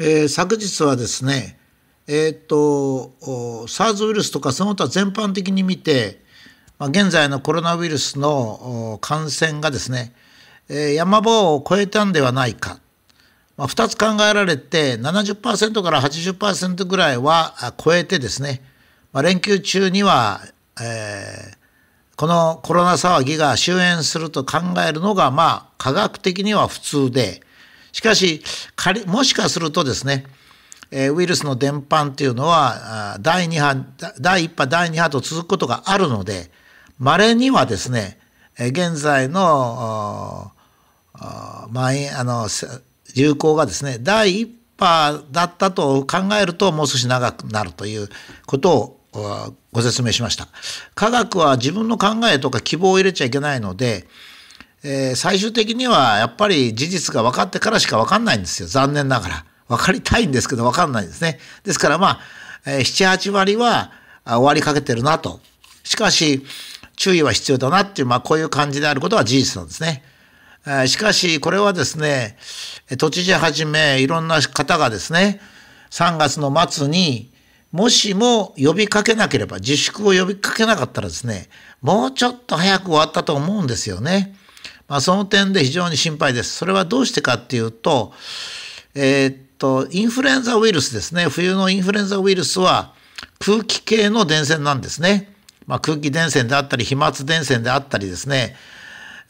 えー、昨日はですね、えー、っと SARS ウイルスとかその他全般的に見て、まあ、現在のコロナウイルスの感染がですね、えー、山場を超えたんではないか、まあ、2つ考えられて70%から80%ぐらいは超えてですね、まあ、連休中には、えー、このコロナ騒ぎが終焉すると考えるのがまあ科学的には普通でしかし仮もしかするとですねえウイルスの伝播というのは第2波第1波第2波と続くことがあるので稀にはですね現在のまあの流行がですね第1波だったと考えるともう少し長くなるということをご説明しました。科学は自分の考えとか希望を入れちゃいけないのでえー、最終的にはやっぱり事実が分かってからしか分かんないんですよ残念ながら分かりたいんですけど分かんないんですねですからまあ、えー、78割は終わりかけてるなとしかし注意は必要だなっていう、まあ、こういう感じであることは事実なんですね。え、しかしこれはですね都知事はじめいろんな方がですね3月の末にもしも呼びかけなければ自粛を呼びかけなかったらですねもうちょっと早く終わったと思うんですよね。まあ、その点で非常に心配です。それはどうしてかっていうと、えー、っと、インフルエンザウイルスですね。冬のインフルエンザウイルスは空気系の伝染なんですね。まあ、空気伝染であったり、飛沫伝染であったりですね。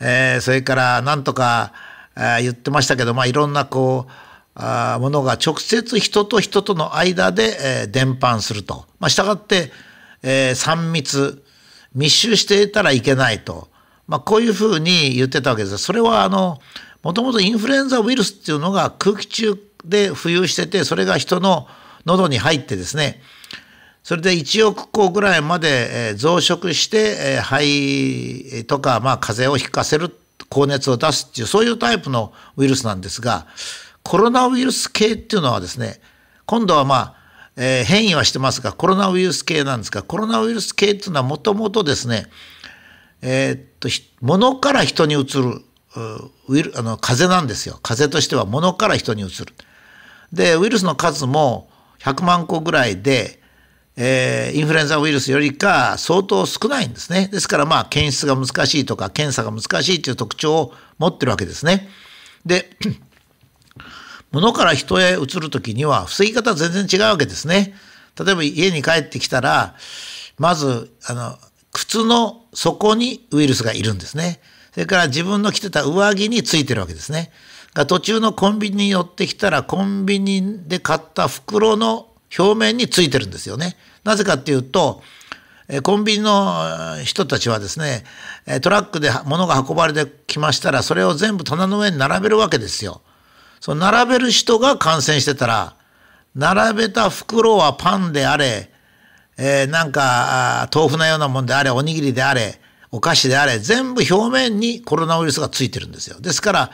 えー、それからなんとか、えー、言ってましたけど、まあ、いろんなこう、あものが直接人と人との間で、えー、伝播すると。まあ、したがって、えー、3密、密集していたらいけないと。まあ、こういうふうに言ってたわけです。それはあのもともとインフルエンザウイルスっていうのが空気中で浮遊しててそれが人の喉に入ってですねそれで1億個ぐらいまで増殖して肺とかまあ風邪をひかせる高熱を出すっていうそういうタイプのウイルスなんですがコロナウイルス系っていうのはですね今度はまあ、えー、変異はしてますがコロナウイルス系なんですがコロナウイルス系っていうのはもともとですねえー、っと物から人にうつるウイルあの風邪なんですよ風邪としては物から人にうつる。でウイルスの数も100万個ぐらいで、えー、インフルエンザウイルスよりか相当少ないんですねですからまあ検出が難しいとか検査が難しいという特徴を持ってるわけですね。で 物から人へ移る時には防ぎ方全然違うわけですね。例えば家に帰ってきたらまずあの靴の底にウイルスがいるんですね。それから自分の着てた上着についてるわけですね。が途中のコンビニに寄ってきたらコンビニで買った袋の表面についてるんですよね。なぜかっていうとコンビニの人たちはですねトラックで物が運ばれてきましたらそれを全部棚の上に並べるわけですよ。その並べる人が感染してたら並べた袋はパンであれえー、なんか豆腐のようなもんであれおにぎりであれお菓子であれ全部表面にコロナウイルスがついてるんですよ。ですから、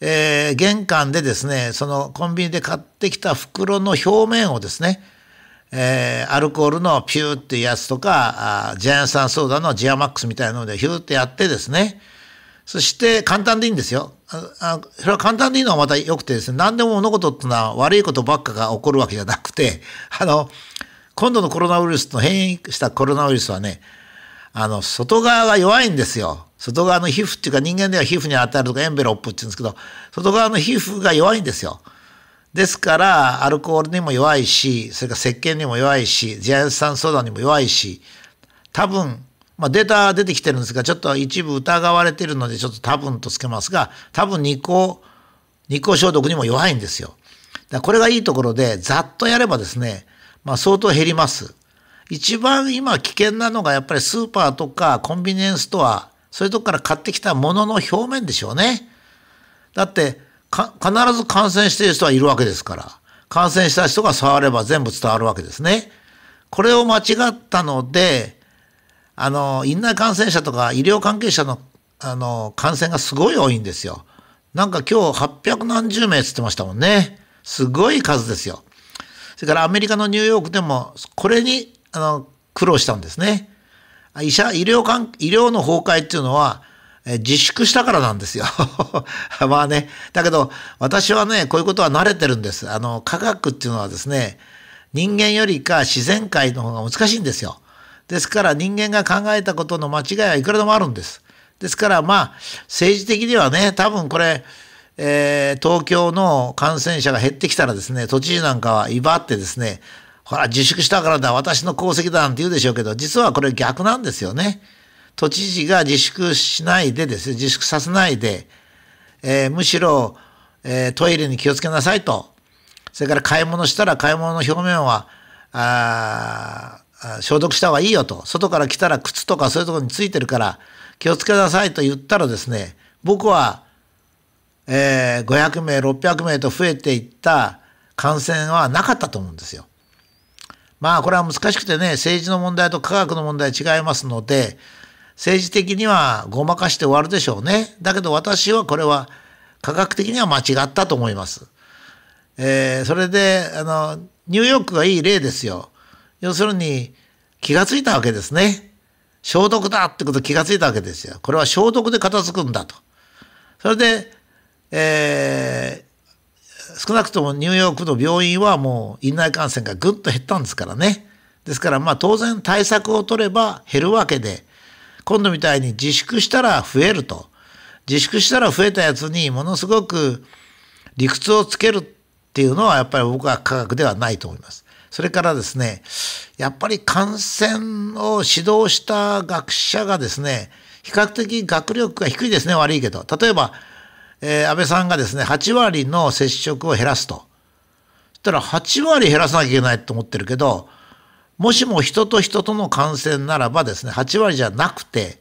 えー、玄関でですねそのコンビニで買ってきた袋の表面をですね、えー、アルコールのピューっていうやつとかあジャイアン酸ソーダのジアマックスみたいなのでヒューってやってですねそして簡単でいいんですよ。あそれは簡単でいいのはまた良くてですね何でも物事ってのは悪いことばっかが起こるわけじゃなくてあの今度のコロナウイルスの変異したコロナウイルスはね、あの、外側が弱いんですよ。外側の皮膚っていうか人間では皮膚に当たるとかエンベロップって言うんですけど、外側の皮膚が弱いんですよ。ですから、アルコールにも弱いし、それから石鹸にも弱いし、ジアン酸ソーダにも弱いし、多分、まあ、データ出てきてるんですが、ちょっと一部疑われてるので、ちょっと多分とつけますが、多分二項、二項消毒にも弱いんですよ。だこれがいいところで、ざっとやればですね、まあ、相当減ります。一番今危険なのがやっぱりスーパーとかコンビニエンスストア、そういうとこから買ってきたものの表面でしょうね。だって必ず感染している人はいるわけですから、感染した人が触れば全部伝わるわけですね。これを間違ったので、あの、院内感染者とか医療関係者のあの感染がすごい多いんですよ。なんか今日800何十名っつってましたもんね。すごい数ですよ。それからアメリカのニューヨークでもこれにあの苦労したんですね。医者医療関医療の崩壊っていうのは自粛したからなんですよ。まあね。だけど、私はね、こういうことは慣れてるんです。あの、科学っていうのはですね、人間よりか自然界の方が難しいんですよ。ですから人間が考えたことの間違いはいくらでもあるんです。ですからまあ、政治的にはね、多分これ、えー、東京の感染者が減ってきたらですね、都知事なんかは威張ってですね、ほら、自粛したからだ、私の功績だなんて言うでしょうけど、実はこれ逆なんですよね。都知事が自粛しないでですね、自粛させないで、えー、むしろ、えー、トイレに気をつけなさいと。それから買い物したら買い物の表面は、あ消毒した方がいいよと。外から来たら靴とかそういうところについてるから気をつけなさいと言ったらですね、僕はえー、500名、600名と増えていった感染はなかったと思うんですよ。まあこれは難しくてね、政治の問題と科学の問題違いますので、政治的にはごまかして終わるでしょうね。だけど私はこれは科学的には間違ったと思います。えー、それで、あの、ニューヨークがいい例ですよ。要するに気がついたわけですね。消毒だってこと気がついたわけですよ。これは消毒で片付くんだと。それでえー、少なくともニューヨークの病院はもう院内感染がぐっと減ったんですからね。ですからまあ当然対策を取れば減るわけで、今度みたいに自粛したら増えると。自粛したら増えたやつにものすごく理屈をつけるっていうのはやっぱり僕は科学ではないと思います。それからですね、やっぱり感染を指導した学者がですね、比較的学力が低いですね、悪いけど。例えば、えー、安倍さんがですね、8割の接触を減らすと。そしたら8割減らさなきゃいけないと思ってるけど、もしも人と人との感染ならばですね、8割じゃなくて、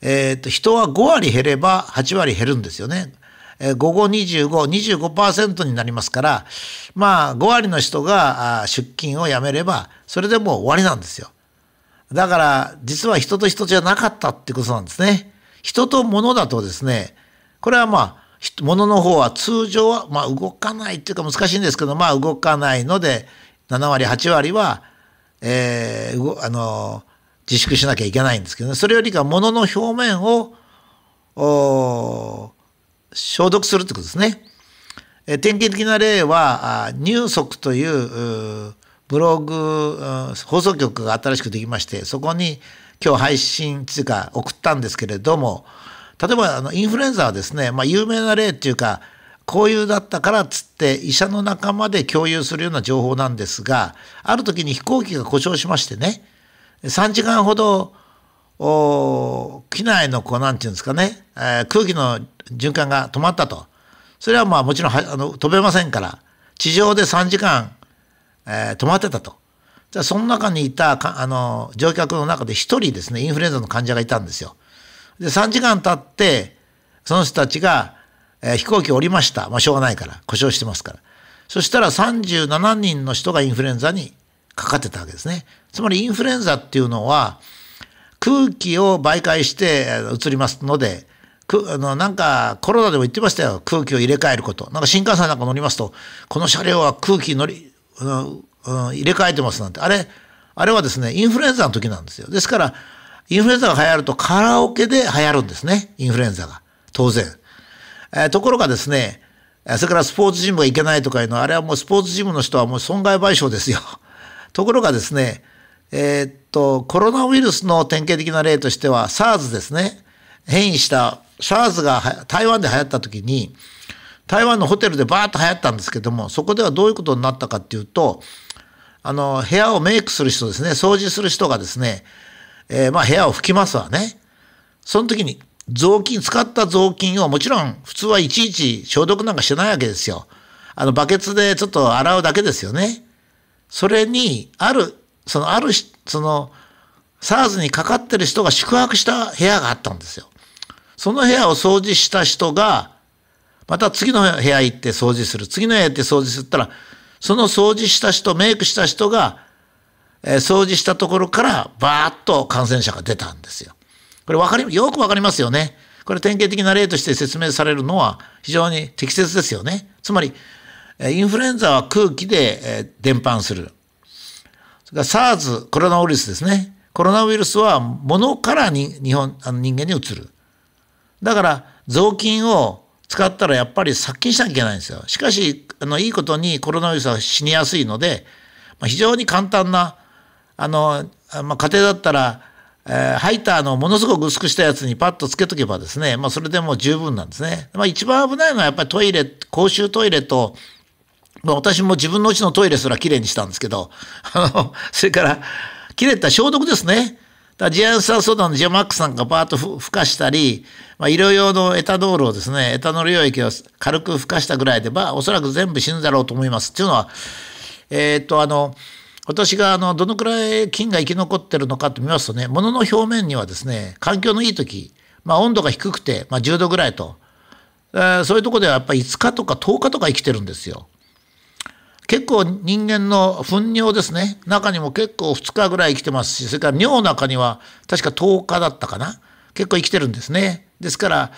えっ、と、人は5割減れば8割減るんですよね。えー、午後25、25%になりますから、まあ、5割の人が出勤をやめれば、それでもう終わりなんですよ。だから、実は人と人じゃなかったってことなんですね。人と物だとですね、これはまあ、物の方は通常は、まあ、動かないっていうか難しいんですけど、まあ、動かないので、7割、8割は、えー、あの、自粛しなきゃいけないんですけどね、それよりか物の表面を、消毒するってことですね。え典型的な例は、入足というブログ、放送局が新しくできまして、そこに今日配信というか送ったんですけれども、例えばあのインフルエンザはですね、まあ、有名な例っていうかこういうだったからっつって医者の仲間で共有するような情報なんですがある時に飛行機が故障しましてね3時間ほど機内のこうなんていうんですかね、えー、空気の循環が止まったとそれはまあもちろんはあの飛べませんから地上で3時間、えー、止まってたと。じゃその中にいたあの乗客の中で1人ですねインフルエンザの患者がいたんですよ。で、3時間経って、その人たちが、えー、飛行機降りました。まあ、しょうがないから。故障してますから。そしたら37人の人がインフルエンザにかかってたわけですね。つまりインフルエンザっていうのは、空気を媒介して移りますので、くあのなんかコロナでも言ってましたよ。空気を入れ替えること。なんか新幹線なんか乗りますと、この車両は空気乗り、うん、うん、入れ替えてますなんて。あれ、あれはですね、インフルエンザの時なんですよ。ですから、インフルエンザが流行るとカラオケで流行るんですね。インフルエンザが。当然。えー、ところがですね、それからスポーツジムが行けないとかいうのは、あれはもうスポーツジムの人はもう損害賠償ですよ。ところがですね、えー、っと、コロナウイルスの典型的な例としては、SARS ですね。変異した SARS が台湾で流行った時に、台湾のホテルでバーッと流行ったんですけども、そこではどういうことになったかっていうと、あの、部屋をメイクする人ですね、掃除する人がですね、えー、まあ部屋を拭きますわね。その時に雑巾、使った雑巾をもちろん普通はいちいち消毒なんかしてないわけですよ。あのバケツでちょっと洗うだけですよね。それに、ある、そのある、その、SARS にかかってる人が宿泊した部屋があったんですよ。その部屋を掃除した人が、また次の部屋行って掃除する。次の部屋行って掃除するったら、その掃除した人、メイクした人がえー、掃除したところからバーッと感染者が出たんですよ。これ分かり、よくわかりますよね。これ典型的な例として説明されるのは非常に適切ですよね。つまり、インフルエンザは空気でえ伝播する。それから SARS、コロナウイルスですね。コロナウイルスは物からに日本あの人間に移る。だから雑巾を使ったらやっぱり殺菌しなきゃいけないんですよ。しかし、あの、いいことにコロナウイルスは死にやすいので、まあ、非常に簡単な、あの、まあ、家庭だったら、えー、ハイターのものすごく薄くしたやつにパッとつけとけばですね、まあ、それでも十分なんですね。まあ、一番危ないのはやっぱりトイレ、公衆トイレと、まあ、私も自分のうちのトイレすらきれいにしたんですけど、あの、それから、きれいった消毒ですね。だジアンサーソーダのジアマックスなんかバーッとふかしたり、まあ、医療用のエタノールをですね、エタノール溶液を軽くふかしたぐらいで、まあ、おそらく全部死ぬだろうと思います。っていうのは、えー、っと、あの、私があのどのくらい菌が生き残ってるのかと見ますとね、物の表面にはですね、環境のいい時、まあ、温度が低くて、まあ、10度ぐらいと、えー、そういうとこではやっぱり5日とか10日とか生きてるんですよ。結構人間の糞尿ですね。中にも結構2日ぐらい生きてますし、それから尿の中には確か10日だったかな。結構生きてるんですね。ですから、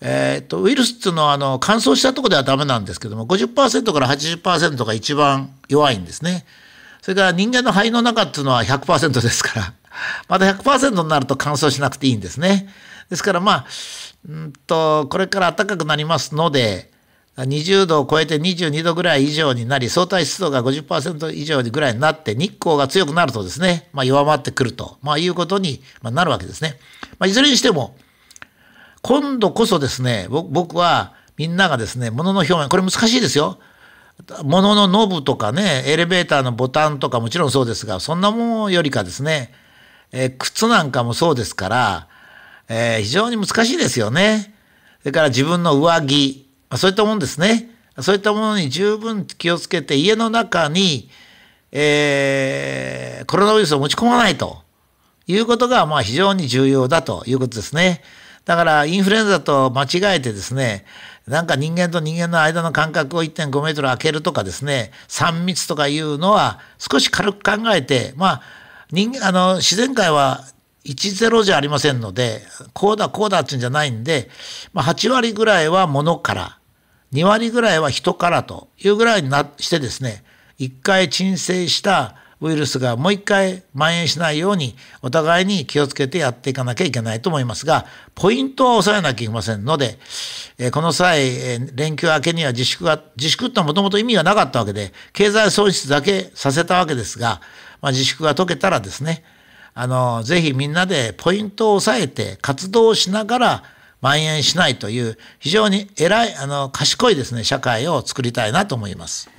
えー、っと、ウイルスっていうのはあの乾燥したとこではダメなんですけども、50%から80%が一番弱いんですね。それから人間の肺の中っていうのは100%ですから、まだ100%になると乾燥しなくていいんですね。ですからまあ、うんと、これから暖かくなりますので、20度を超えて22度ぐらい以上になり、相対湿度が50%以上ぐらいになって、日光が強くなるとですね、まあ、弱まってくると、まあ、いうことになるわけですね。まあ、いずれにしても、今度こそですね、僕はみんながですね、物の表面、これ難しいですよ。物のノブとかね、エレベーターのボタンとかもちろんそうですが、そんなもんよりかですね、えー、靴なんかもそうですから、えー、非常に難しいですよね。それから自分の上着、そういったもんですね。そういったものに十分気をつけて、家の中に、えー、コロナウイルスを持ち込まないということが、まあ非常に重要だということですね。だから、インフルエンザと間違えてですね、なんか人間と人間の間の間隔を1.5メートル空けるとかですね、3密とかいうのは少し軽く考えて、まあ、人間あの、自然界は10じゃありませんので、こうだこうだっていうんじゃないんで、まあ、8割ぐらいは物から、2割ぐらいは人からというぐらいになしてですね、一回鎮静したウイルスがもう一回蔓延しないようにお互いに気をつけてやっていかなきゃいけないと思いますが、ポイントは抑えなきゃいけませんので、この際、連休明けには自粛が、自粛ってもともと意味がなかったわけで、経済損失だけさせたわけですが、まあ、自粛が解けたらですね、あの、ぜひみんなでポイントを抑えて活動しながら蔓延しないという非常に偉い、あの、賢いですね、社会を作りたいなと思います。